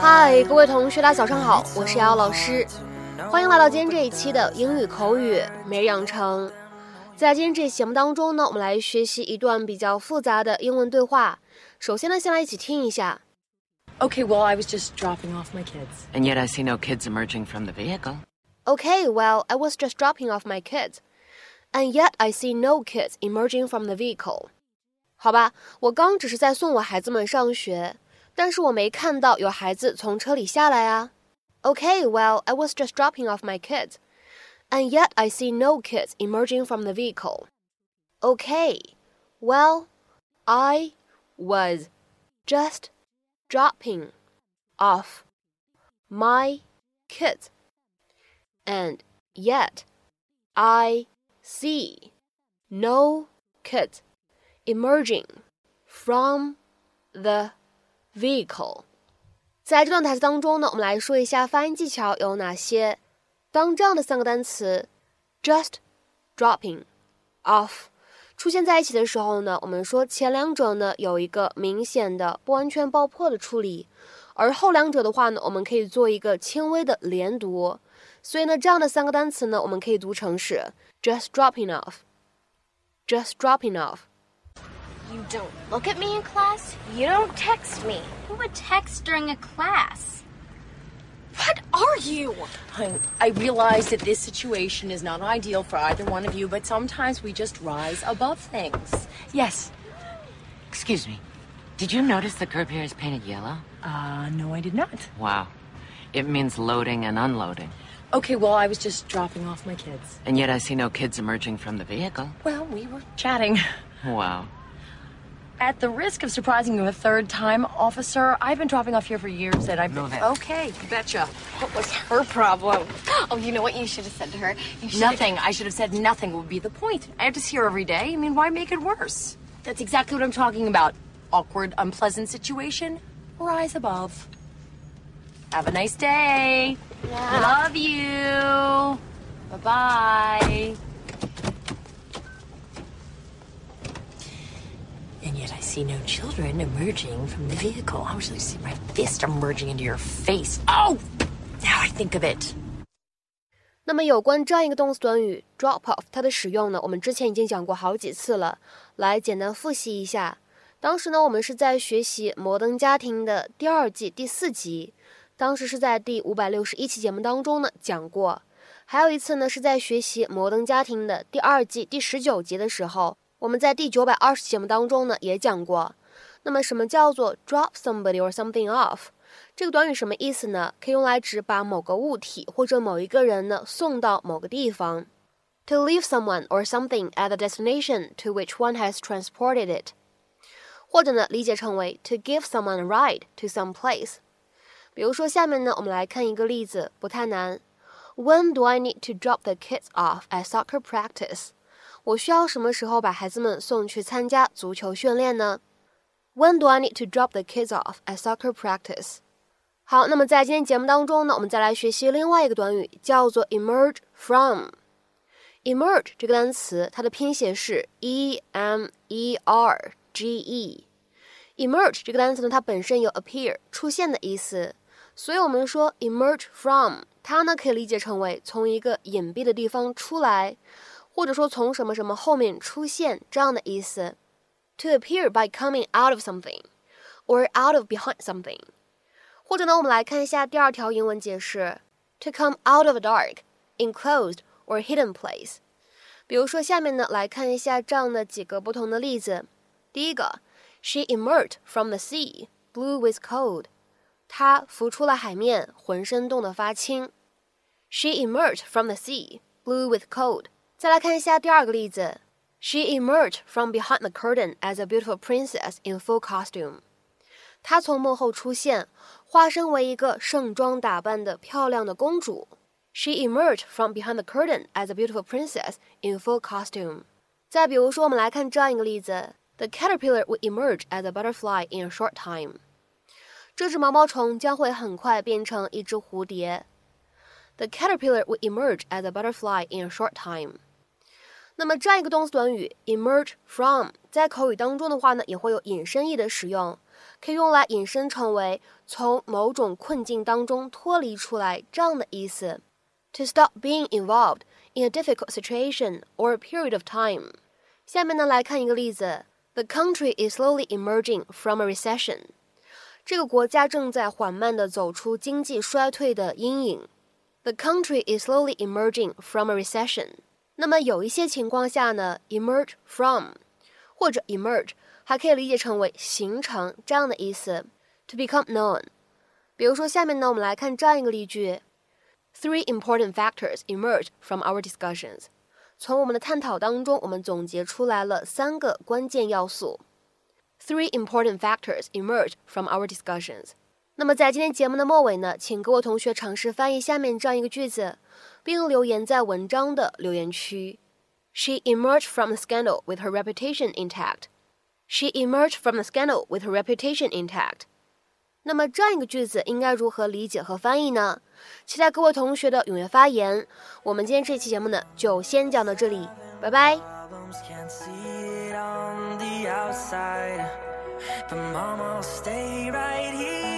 嗨，各位同学，大家早上好，我是瑶瑶老师，欢迎来到今天这一期的英语口语每日养成。在今天这期节目当中呢，我们来学习一段比较复杂的英文对话。首先呢，先来一起听一下。Okay, well, I was just dropping off my kids. And yet I see no kids emerging from the vehicle. Okay, well, I was just dropping off my kids. And yet I see no kids emerging from the vehicle. 好吧，我刚只是在送我孩子们上学，但是我没看到有孩子从车里下来啊。Okay, well, I was just dropping off my kids. And yet I see no kids emerging from the vehicle. Okay, well, I was just dropping off my kids. And yet, I see no kids emerging from the vehicle. 在这段台词当中呢，我们来说一下发音技巧有哪些。当这样的三个单词 just dropping off 出现在一起的时候呢，我们说前两者呢有一个明显的不完全爆破的处理，而后两者的话呢，我们可以做一个轻微的连读。所以呢，这样的三个单词呢，我们可以读成是 just dropping off，just dropping off。You don't look at me in class. You don't text me. Who would text during a class? What are you? I, I realize that this situation is not ideal for either one of you, but sometimes we just rise above things. Yes. Excuse me. Did you notice the curb here is painted yellow? Uh, no, I did not. Wow. It means loading and unloading. Okay, well, I was just dropping off my kids. And yet I see no kids emerging from the vehicle. Well, we were chatting. Wow. At the risk of surprising you a third time, officer, I've been dropping off here for years and I've been. that- Okay, betcha. What was her problem? Oh, you know what you should have said to her? Nothing. I should have said nothing would be the point. I have to see her every day. I mean, why make it worse? That's exactly what I'm talking about. Awkward, unpleasant situation. Rise above. Have a nice day. Yeah. Love you. Bye did I see no children emerging from the vehicle. I actually see my fist emerging into your face. Oh! Now I think of it. 那么有关这样一个动词短语 drop off，它的使用呢，我们之前已经讲过好几次了。来简单复习一下，当时呢，我们是在学习《摩登家庭》的第二季第四集，当时是在第五百六十一期节目当中呢讲过。还有一次呢，是在学习《摩登家庭》的第二季第十九集的时候，我们在第九百二十期节目当中呢也讲过。那么什么叫做 drop somebody or something off？这个短语什么意思呢？可以用来指把某个物体或者某一个人呢送到某个地方。To leave someone or something at the destination to which one has transported it，或者呢理解成为 to give someone a ride to some place。比如说下面呢，我们来看一个例子，不太难。When do I need to drop the kids off at soccer practice？ 我需要什么时候把孩子们送去参加足球训练呢？When do I need to drop the kids off at soccer practice？好，那么在今天节目当中呢，我们再来学习另外一个短语，叫做 emerge from。emerge 这个单词，它的拼写是 e m e r g e。emerge 这个单词呢，它本身有 appear 出现的意思，所以我们说 emerge from，它呢可以理解成为从一个隐蔽的地方出来，或者说从什么什么后面出现这样的意思。To appear by coming out of something or out of behind something。或者呢，我们来看一下第二条英文解释：to come out of a dark, enclosed or hidden place。比如说，下面呢来看一下这样的几个不同的例子。第一个，She emerged from the sea, blue with cold。她浮出了海面，浑身冻得发青。She emerged from the sea, blue with cold。 再来看一下第二个例子，She emerged from behind the curtain as a beautiful princess in full costume。她从幕后出现，化身为一个盛装打扮的漂亮的公主。She emerged from behind the curtain as a beautiful princess in full costume。再比如说，我们来看这样一个例子：The caterpillar would emerge as a butterfly in a short time。这只毛毛虫将会很快变成一只蝴蝶。The caterpillar would emerge as a butterfly in a short time。 那么这样一个动词短语 emerge from，在 在口语当中的话呢，也会有引申义的使用，可以用来引申成为从某种困境当中脱离出来这样的意思。To stop being involved in a difficult situation or a period of time。下面呢来看一个例子：The country is slowly emerging from a recession。这个国家正在缓慢地走出经济衰退的阴影。The country is slowly emerging from a recession。 那么有一些情况下呢，emerge from 或者 emerge 还可以理解成为形成这样的意思，to become known。比如说下面呢，我们来看这样一个例句：Three important factors emerge from our discussions。从我们的探讨当中，我们总结出来了三个关键要素。Three important factors emerge from our discussions。那么在今天节目的末尾呢，请各位同学尝试翻译下面这样一个句子，并留言在文章的留言区。She emerged from the scandal with her reputation intact. She emerged from the scandal with her reputation intact. 那么这样一个句子应该如何理解和翻译呢？期待各位同学的踊跃发言。我们今天这期节目呢，就先讲到这里，拜拜。But mama, stay right here.